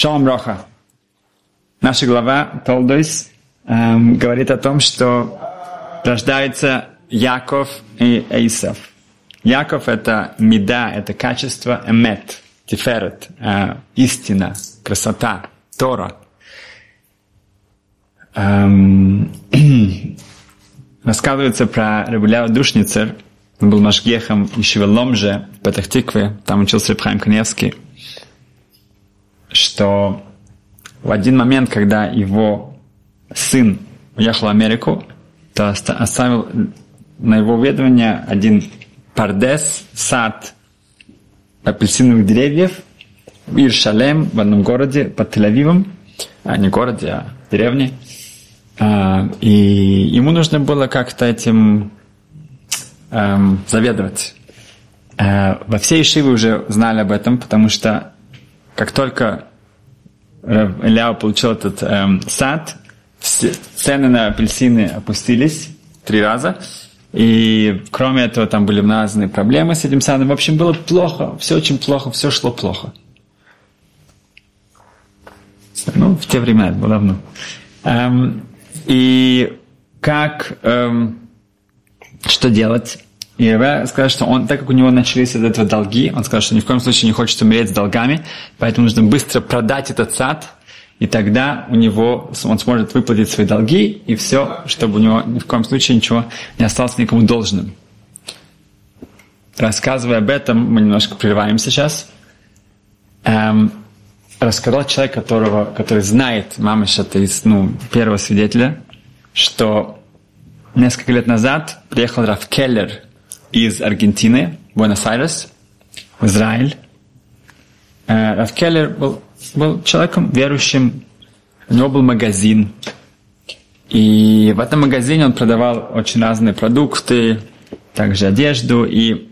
Шалом Роха. Наша глава Толдойс эм, говорит о том, что рождается Яков и Эйсов. Яков – это меда, это качество, эмет, тиферет, э, истина, красота, Тора. Эм, рассказывается про Рабуляу Душницер, он был Машгехом еще в Петахтикве, там учился Рабхайм Каневский – что в один момент, когда его сын уехал в Америку, то оставил на его ведомение один пардес, сад апельсиновых деревьев в Иршалем, в одном городе под Тель-Авивом, а не городе, а деревне. А, и ему нужно было как-то этим эм, заведовать. Э, во всей Ишиве уже знали об этом, потому что как только Ильяу получил этот эм, сад, цены на апельсины опустились три раза. И кроме этого там были разные проблемы с этим садом. В общем, было плохо, все очень плохо, все шло плохо. Ну, в те времена, это было давно. Эм, и как, эм, что делать? И Рэбе сказал, что он, так как у него начались из этого долги, он сказал, что ни в коем случае не хочет умереть с долгами, поэтому нужно быстро продать этот сад, и тогда у него, он сможет выплатить свои долги, и все, чтобы у него ни в коем случае ничего не осталось никому должным. Рассказывая об этом, мы немножко прерываем сейчас. Эм, рассказал человек, которого, который знает, мамыш, это из ну, первого свидетеля, что несколько лет назад приехал Раф Келлер из Аргентины, Буэнос-Айрес, в Израиль. Э, Раф Келлер был, был человеком верующим, у него был магазин, и в этом магазине он продавал очень разные продукты, также одежду, и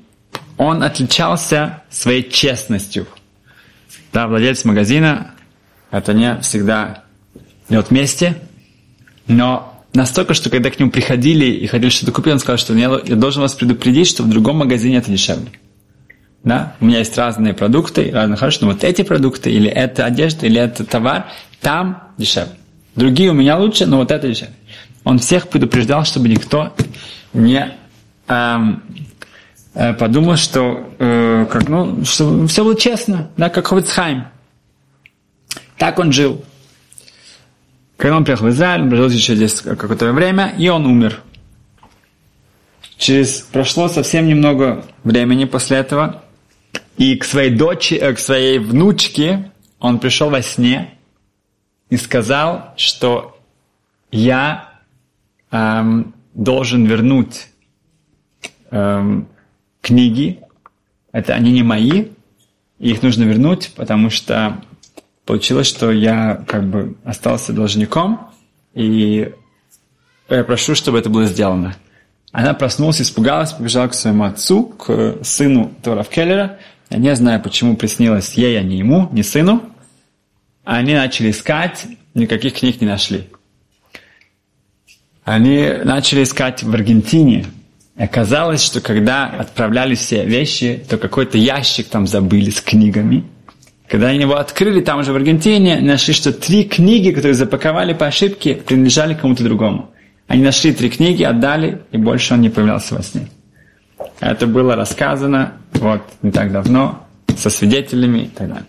он отличался своей честностью. Да, владелец магазина, это не всегда идет вместе, но Настолько, что когда к нему приходили и хотели что-то купить, он сказал, что я, я должен вас предупредить, что в другом магазине это дешевле. Да? У меня есть разные продукты, разные хорошо, но вот эти продукты, или это одежда, или это товар, там дешевле. Другие у меня лучше, но вот это дешевле. Он всех предупреждал, чтобы никто не эм, э, подумал, что, э, как, ну, что все было честно, да, как Ховицхайм. Так он жил. Когда он приехал в Израиль, он прожил еще здесь какое-то время, и он умер. Через прошло совсем немного времени после этого, и к своей дочери, э, к своей внучке он пришел во сне и сказал, что я эм, должен вернуть эм, книги, это они не мои, их нужно вернуть, потому что получилось, что я как бы остался должником, и я прошу, чтобы это было сделано. Она проснулась, испугалась, побежала к своему отцу, к сыну Торов Келлера. Я не знаю, почему приснилось ей, а не ему, не сыну. Они начали искать, никаких книг не нашли. Они начали искать в Аргентине. И оказалось, что когда отправляли все вещи, то какой-то ящик там забыли с книгами – когда они его открыли там же в Аргентине, нашли, что три книги, которые запаковали по ошибке, принадлежали кому-то другому. Они нашли три книги, отдали, и больше он не появлялся во сне. Это было рассказано вот не так давно со свидетелями и так далее.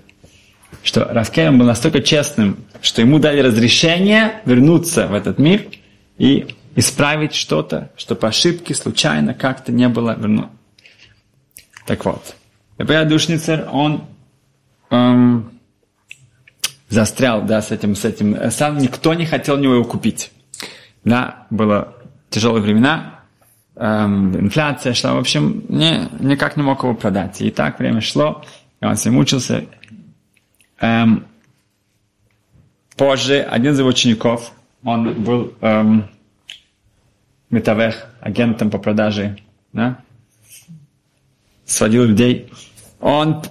Что Равкелем был настолько честным, что ему дали разрешение вернуться в этот мир и исправить что-то, что по ошибке случайно как-то не было вернуто. Так вот, Рабия Душницер, он эм, застрял, да, с этим, с этим. Сам никто не хотел у него его купить. Да, было тяжелые времена, эм, инфляция шла, в общем, не, никак не мог его продать. И так время шло, и он все мучился. Эм, позже один из его учеников, он был эм, метавех, агентом по продаже, да, сводил людей. Он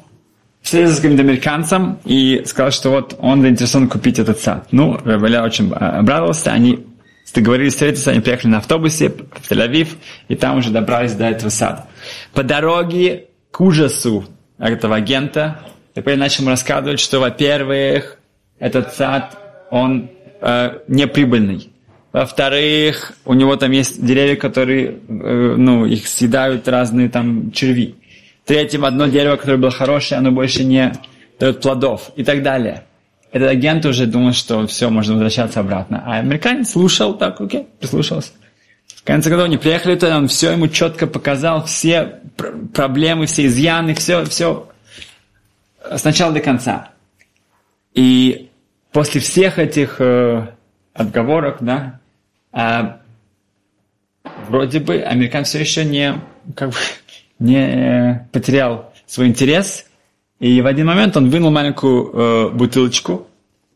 встретился с каким-то американцем и сказал, что вот он заинтересован купить этот сад. Ну, Рабеля очень обрадовался, они договорились встретиться, они приехали на автобусе в Тель-Авив, и там уже добрались до этого сада. По дороге к ужасу этого агента, теперь начал рассказывать, что, во-первых, этот сад, он э, неприбыльный. Во-вторых, у него там есть деревья, которые, э, ну, их съедают разные там черви. В-третьих, одно дерево, которое было хорошее, оно больше не дает плодов и так далее. Этот агент уже думал, что все, можно возвращаться обратно. А американец слушал, так, окей, прислушался. В конце концов, они приехали туда, он все ему четко показал, все пр- проблемы, все изъяны, все, все с начала до конца. И после всех этих э, отговорок, да, э, вроде бы американец все еще не, как бы, не потерял свой интерес, и в один момент он вынул маленькую э, бутылочку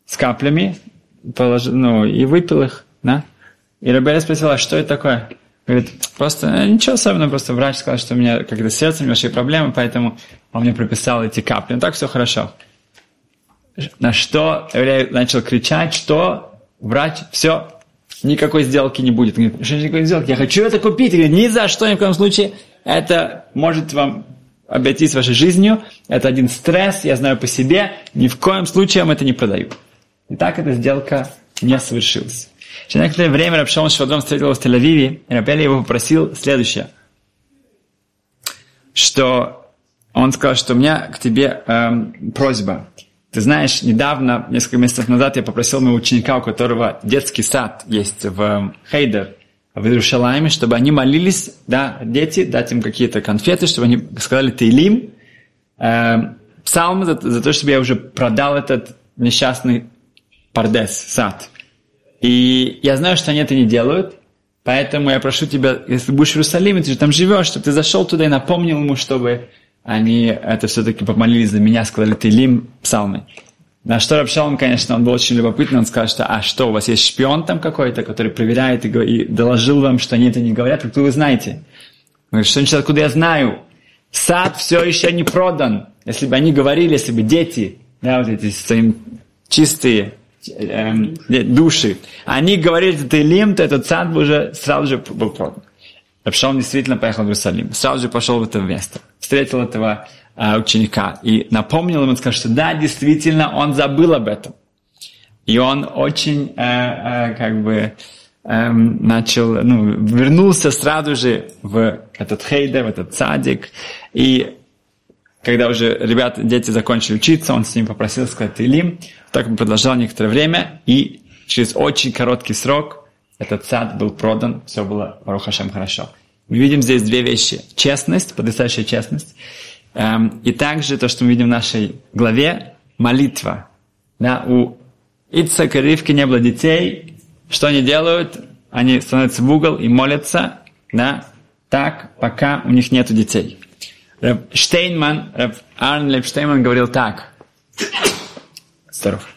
с каплями, положил, ну, и выпил их, да. И Рабеля спросила, что это такое? Говорит, просто э, ничего особенного, просто врач сказал, что у меня как-то с сердцем небольшие проблемы, поэтому он мне прописал эти капли. Ну так все хорошо. На что Рабеля начал кричать, что врач, все, никакой сделки не будет. Он говорит, что никакой сделки? Я хочу это купить. Он говорит, ни за что, ни в коем случае. Это может вам обойтись вашей жизнью. Это один стресс, я знаю по себе. Ни в коем случае вам это не продаю. И так эта сделка не совершилась. Через некоторое время Рабшон Швадрон встретил его в Тель-Авиве, и Рабель его попросил следующее, что он сказал, что у меня к тебе эм, просьба. Ты знаешь, недавно, несколько месяцев назад, я попросил моего ученика, у которого детский сад есть в эм, Хейдер, в Иерушалайме, чтобы они молились, да, дети, дать им какие-то конфеты, чтобы они сказали Тейлим, э, псалмы за, за то, чтобы я уже продал этот несчастный пардес, сад. И я знаю, что они это не делают, поэтому я прошу тебя, если будешь в Иерусалиме, ты же там живешь, чтобы ты зашел туда и напомнил ему, чтобы они это все-таки помолились за меня, сказали Тейлим, псалмы. На что Рабшалом, конечно, он был очень любопытный, он сказал, что а что, у вас есть шпион там какой-то, который проверяет и, и доложил вам, что они это не говорят, откуда вы знаете? Он говорит, что значит, откуда я знаю? Сад все еще не продан. Если бы они говорили, если бы дети, да, вот эти своим чистые эм, души, они говорили, это Илим, то этот сад бы уже сразу же был продан. Рабшалом действительно поехал в Иерусалим, сразу же пошел в это место, встретил этого э, ученика и напомнил ему, сказал, что да, действительно, он забыл об этом. И он очень, э, э, как бы, э, начал, ну, вернулся сразу же в этот хейдер, в этот садик. И когда уже ребята, дети закончили учиться, он с ним попросил сказать Илим. Так он продолжал некоторое время, и через очень короткий срок этот сад был продан, все было, Барухашем, хорошо. Мы видим здесь две вещи. Честность, потрясающая честность, Эм, и также то, что мы видим в нашей главе, молитва. Да, у Ицака Ривки не было детей. Что они делают? Они становятся в угол и молятся, да, так, пока у них нет детей. Раб Штейнман, Раб Арн Штейнман говорил так, здоров,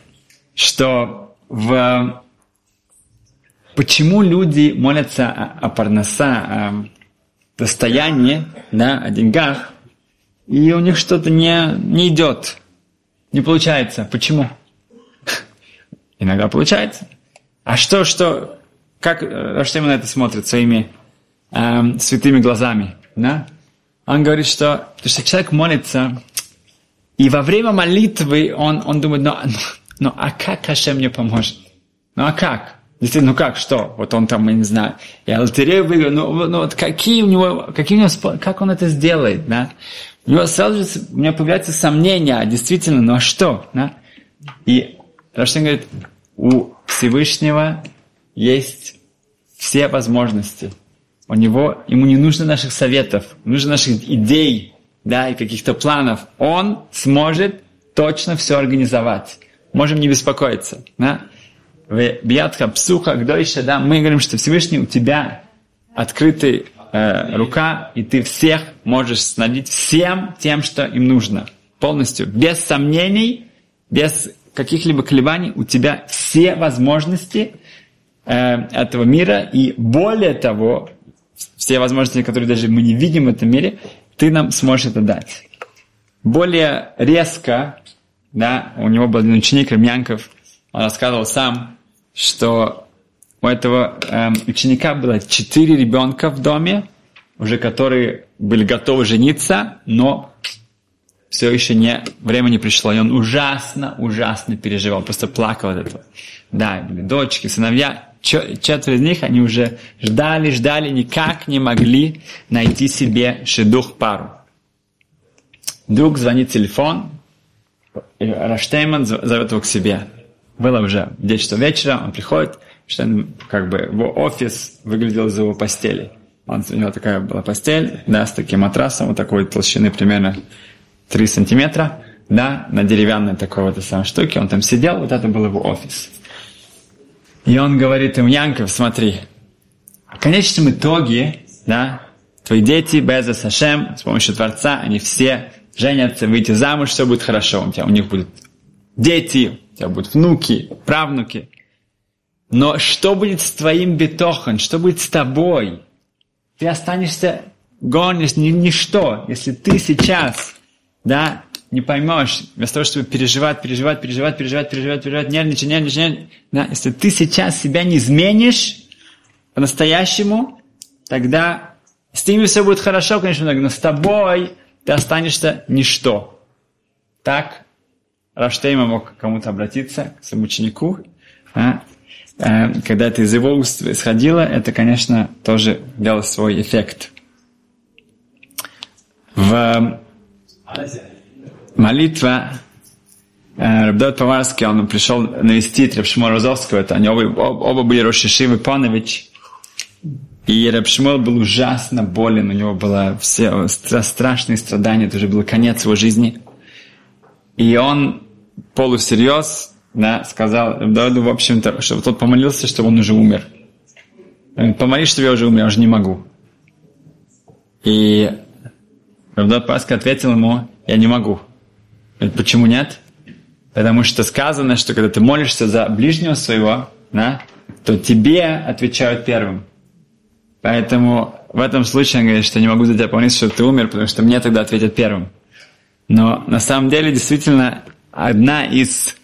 что в почему люди молятся о, о парноса, о достоянии, да, о деньгах, и у них что-то не, не идет, не получается. Почему? Иногда получается. А что, что, как Раштейм на это смотрит своими эм, святыми глазами? Да? Он говорит, что, потому что человек молится, и во время молитвы он, он думает, ну, ну, ну а как Хашем мне поможет? Ну а как? Действительно, ну как, что? Вот он там, я не знаю, я лотерею выиграл, ну, ну вот какие у него, какие у него, как он это сделает, да? у него сразу же у меня появляется сомнение, а действительно, ну а что? Да? И Раштин говорит, у Всевышнего есть все возможности. У него, ему не нужно наших советов, нужно наших идей, да, и каких-то планов. Он сможет точно все организовать. Можем не беспокоиться. Да? В Биятха Псуха, Гдойша, да, мы говорим, что Всевышний у тебя открытый э, рука, и ты всех можешь снабдить всем тем, что им нужно. Полностью. Без сомнений, без каких-либо колебаний. У тебя все возможности э, этого мира. И более того, все возможности, которые даже мы не видим в этом мире, ты нам сможешь это дать. Более резко, да, у него был один ученик, Ремьянков, он рассказывал сам, что у этого эм, ученика было четыре ребенка в доме, уже которые были готовы жениться, но все еще не, время не пришло. И он ужасно, ужасно переживал, просто плакал от этого. Да, были дочки, сыновья, четверо из них, они уже ждали, ждали, никак не могли найти себе шедух пару. Вдруг звонит телефон, Раштейман зовет его к себе. Было уже 10 часов вечера, он приходит, что как бы его офис выглядел из его постели. Он, у него такая была постель, да, с таким матрасом, вот такой толщины примерно 3 сантиметра, да, на деревянной такой вот самой штуке. Он там сидел, вот это был его офис. И он говорит им, Янков, смотри, в конечном итоге, да, твои дети, Беза Сашем, с помощью Творца, они все женятся, выйти замуж, все будет хорошо. У, тебя, у них будут дети, у тебя будут внуки, правнуки. Но что будет с твоим бетохан? Что будет с тобой? Ты останешься гонишь ни, ничто, если ты сейчас, да, не поймешь, вместо того, чтобы переживать, переживать, переживать, переживать, переживать, переживать, нервничать, нервничать, нервничать, да, если ты сейчас себя не изменишь по-настоящему, тогда с ними все будет хорошо, конечно, но с тобой ты останешься ничто. Так Раштейма мог кому-то обратиться, к своему ученику. А? Когда это из его уст исходило, это, конечно, тоже делало свой эффект. В молитва Рабдот Поварский, он пришел навестить Рабшима Розовского, это они оба, оба были Рошишив и Панович. И Рабшимол был ужасно болен, у него было все страшные страдания, это уже был конец его жизни. И он полусерьез да, сказал Рабдоду, в общем-то, чтобы тот помолился, чтобы он уже умер. Помолись, чтобы я уже умер, я уже не могу. И Рабдот Паска ответил ему, я не могу. Говорит, почему нет? Потому что сказано, что когда ты молишься за ближнего своего, да, то тебе отвечают первым. Поэтому в этом случае он говорит, что не могу за тебя помнить, что ты умер, потому что мне тогда ответят первым. Но на самом деле действительно одна из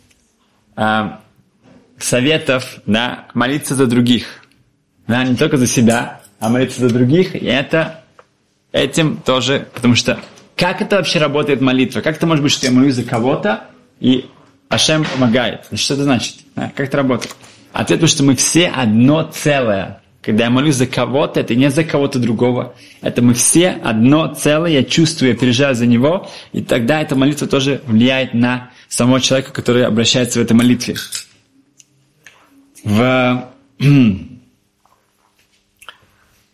э, советов да, молиться за других. Да, не только за себя, а молиться за других. И это этим тоже, потому что как это вообще работает молитва? Как это может быть, что я молюсь за кого-то, и Ашем помогает? Что это значит? А, как это работает? Ответ, потому что мы все одно целое. Когда я молюсь за кого-то, это не за кого-то другого. Это мы все одно целое, я чувствую, я переживаю за него, и тогда эта молитва тоже влияет на самого человека, который обращается в этой молитве. В...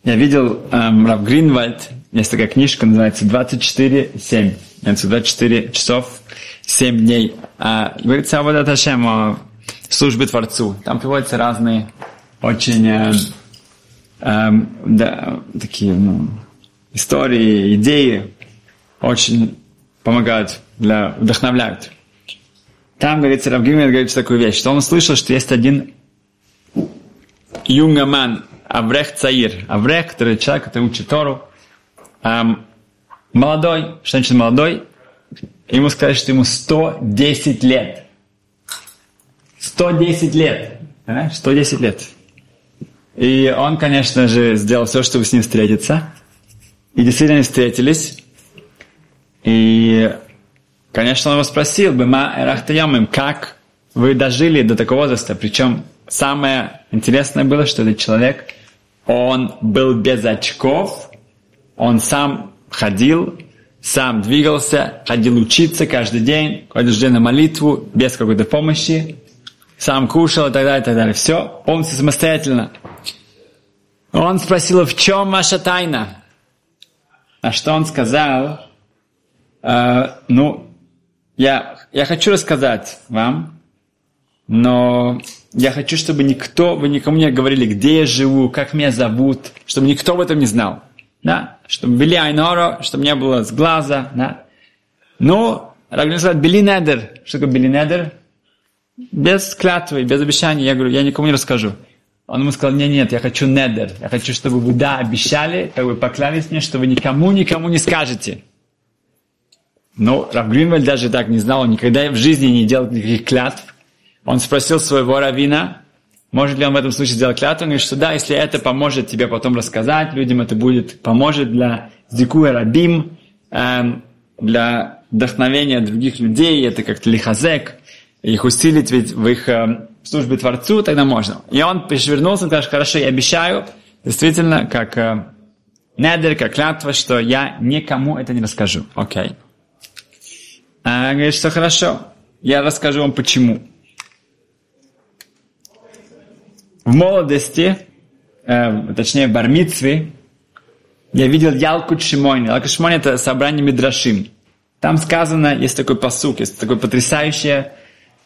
Я видел эм, Рав Гринвальд, есть такая книжка, называется 24-7. 24 часов, 7 дней. А, говорится вот Ташем, о службе Творцу. Там приводятся разные очень э, э, да, такие ну, истории, идеи, очень помогают, для, вдохновляют. Там, говорится, Равгимер говорит такую вещь, что он услышал, что есть один юнгаман, Аврех Цаир. Аврех, который человек, который учит Тору, эм, молодой, что значит молодой, ему сказали, что ему 110 лет. 110 лет. Понимаешь? 110 лет. И он, конечно же, сделал все, чтобы с ним встретиться. И действительно встретились. И, конечно, он его спросил бы, ма как вы дожили до такого возраста. Причем самое интересное было, что этот человек, он был без очков, он сам ходил, сам двигался, ходил учиться каждый день, каждый день на молитву, без какой-то помощи, сам кушал и так далее, и так далее. Все полностью самостоятельно. Он спросил, в чем ваша тайна? На что он сказал, э, ну, я, я хочу рассказать вам, но я хочу, чтобы никто, вы никому не говорили, где я живу, как меня зовут, чтобы никто об этом не знал да, чтобы вели айноро, чтобы не было с глаза, да. Ну, Рабин сказал, бели недер. Что такое бели недер? Без клятвы, без обещаний. Я говорю, я никому не расскажу. Он ему сказал, нет, нет, я хочу недер. Я хочу, чтобы вы, да, обещали, как вы поклялись мне, что вы никому, никому не скажете. Ну, Рав Гринвель даже так не знал, он никогда в жизни не делал никаких клятв. Он спросил своего равина, может ли он в этом случае сделать клятву? Он говорит, что да, если это поможет тебе потом рассказать людям, это будет, поможет для зикуя рабим, эм, для вдохновение других людей, это как-то лихазек, их усилить ведь в их э, службе Творцу, тогда можно. И он перевернулся и сказал, хорошо, я обещаю, действительно, как э, недер, как клятва, что я никому это не расскажу. Окей. Okay. А говорит, что хорошо, я расскажу вам почему. В молодости, э, точнее в Бармицве, я видел Ялку Шимони. Ялку Шимони это собрание Мидрашим. Там сказано, есть такой посук, есть такое потрясающее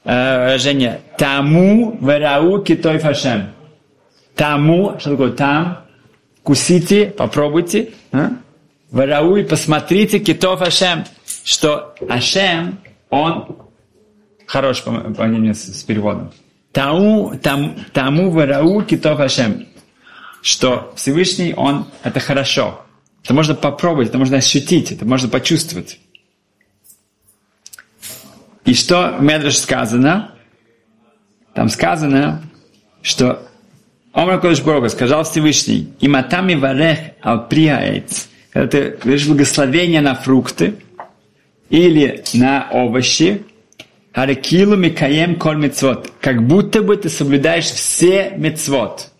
э, выражение. Таму верау китой фашем. Таму, что такое там? Кусите, попробуйте. А? Верау и посмотрите китой фашем. Что Ашем, он хорош по, мнению с, с переводом. Таму, там, таму верау китой фашем что Всевышний, Он – это хорошо. Это можно попробовать, это можно ощутить, это можно почувствовать. И что в Медреш сказано? Там сказано, что Омар Кодыш Бога сказал Всевышний, и матами варех ал приаэц, когда ты говоришь благословение на фрукты или на овощи, Харекилу микаем коль мецвод, как будто бы ты соблюдаешь все мецвод.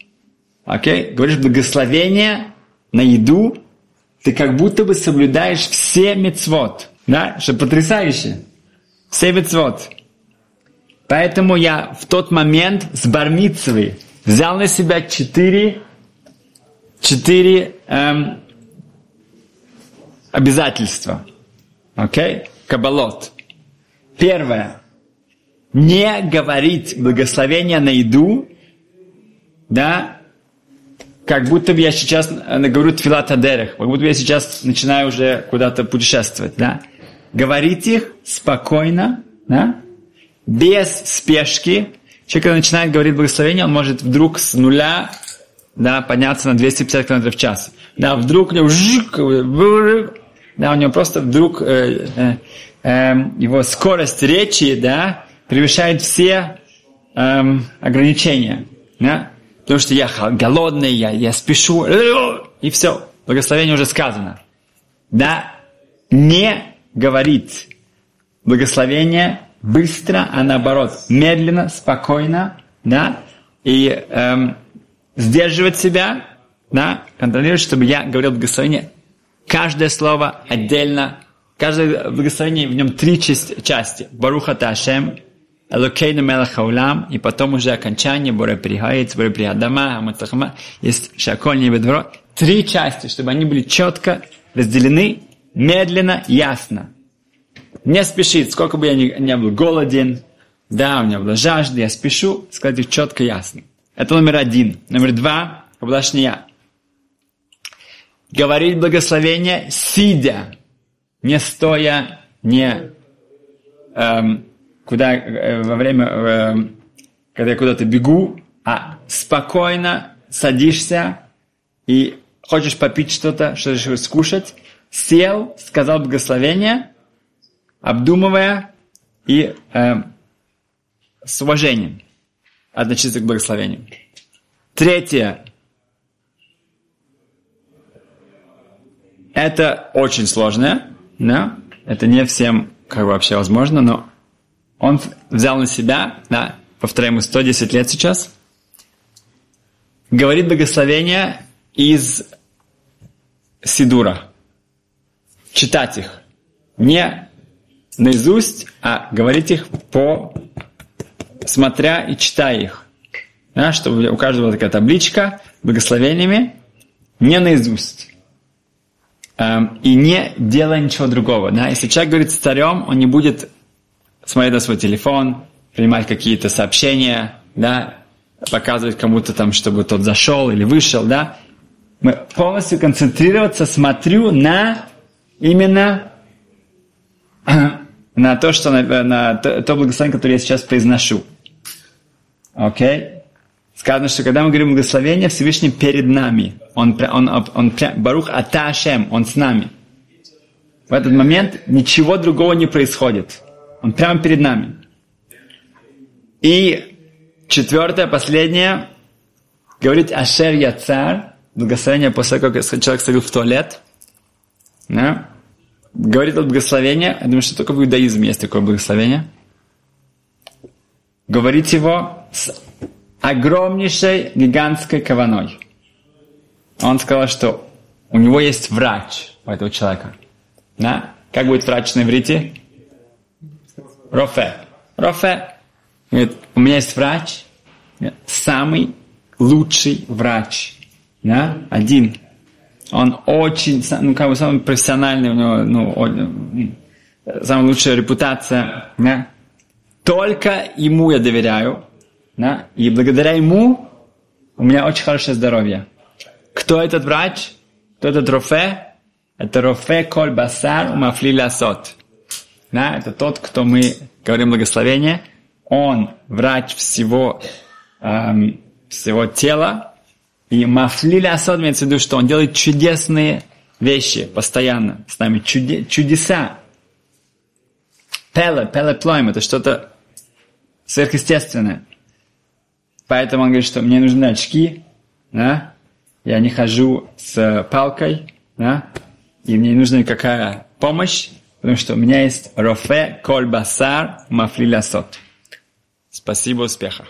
Окей? Okay? Говоришь благословение на еду, ты как будто бы соблюдаешь все мецвод. Да? Что потрясающе. Все мецвод. Поэтому я в тот момент с бармицевой взял на себя четыре, четыре эм, обязательства. Окей? Кабалот. Первое. Не говорить благословение на еду, да, как будто бы я сейчас э, говорю тфилат адерах, как будто бы я сейчас начинаю уже куда-то путешествовать, да. Говорить их спокойно, да, без спешки. Человек, когда начинает говорить благословение, он может вдруг с нуля да, подняться на 250 км в час. Да, вдруг у него да, у него просто вдруг э, э, э, его скорость речи, да, превышает все э, ограничения, да. Потому что я голодный, я, я спешу, и все, благословение уже сказано. Да, не говорит. Благословение быстро, а наоборот, медленно, спокойно, да, и эм, сдерживать себя, да, контролировать, чтобы я говорил благословение, каждое слово отдельно, каждое благословение, в нем три части. Баруха Ташем, Элокейну Мелах Хаулам, и потом уже окончание, Боре Пригаец, Боре Пригадама, Аматахама, есть Шаколь Небедро. Три части, чтобы они были четко разделены, медленно, ясно. Не спешить, сколько бы я ни, не был голоден, да, у меня была жажда, я спешу, сказать их четко, ясно. Это номер один. Номер два, я. Говорить благословение, сидя, не стоя, не эм, куда э, во время, э, когда я куда-то бегу, а спокойно садишься и хочешь попить что-то, что-то скушать, сел, сказал благословение, обдумывая и э, с уважением относиться к благословению. Третье. Это очень сложное, да? Это не всем как вообще возможно, но он взял на себя, да, повторяем, ему 110 лет сейчас, говорит благословение из Сидура. Читать их. Не наизусть, а говорить их по смотря и читая их. Да, чтобы у каждого была такая табличка благословениями, не наизусть. Эм, и не делая ничего другого. Да? Если человек говорит с царем, он не будет смотреть на свой телефон, принимать какие-то сообщения, да, показывать кому-то там, чтобы тот зашел или вышел, да. Мы полностью концентрироваться, смотрю на именно на то, что на, на то, то благословение, которое я сейчас произношу. Окей? Okay? Сказано, что когда мы говорим благословение, Всевышний перед нами. Он, он, он, он Барух Аташем, он с нами. В этот момент ничего другого не происходит. Он прямо перед нами. И четвертое, последнее, говорит Ашер Яцар, благословение после того, как человек сходил в туалет. Да? говорит о благословении, я думаю, что только в иудаизме есть такое благословение. Говорить его с огромнейшей гигантской каваной. Он сказал, что у него есть врач у этого человека. Да? Как будет врач на иврите? Рофе. Рофе. Говорит, у меня есть врач, самый лучший врач. Да? Один. Он очень, ну, как бы самый профессиональный, у него, ну, самая лучшая репутация. Да? Только ему я доверяю. Да? И благодаря ему у меня очень хорошее здоровье. Кто этот врач? Кто этот рофе? Это рофе коль басар мафли лясот. Да, это тот, кто мы говорим благословение. Он врач всего, эм, всего тела. И мафли лясот имеется в виду, что он делает чудесные вещи постоянно с нами. Чуде, чудеса. Пеле, пеле плойм, это что-то сверхъестественное. Поэтому он говорит, что мне нужны очки, да? я не хожу с палкой, да? и мне нужна никакая помощь, потому что у меня есть рофе коль басар мафли Спасибо, успеха.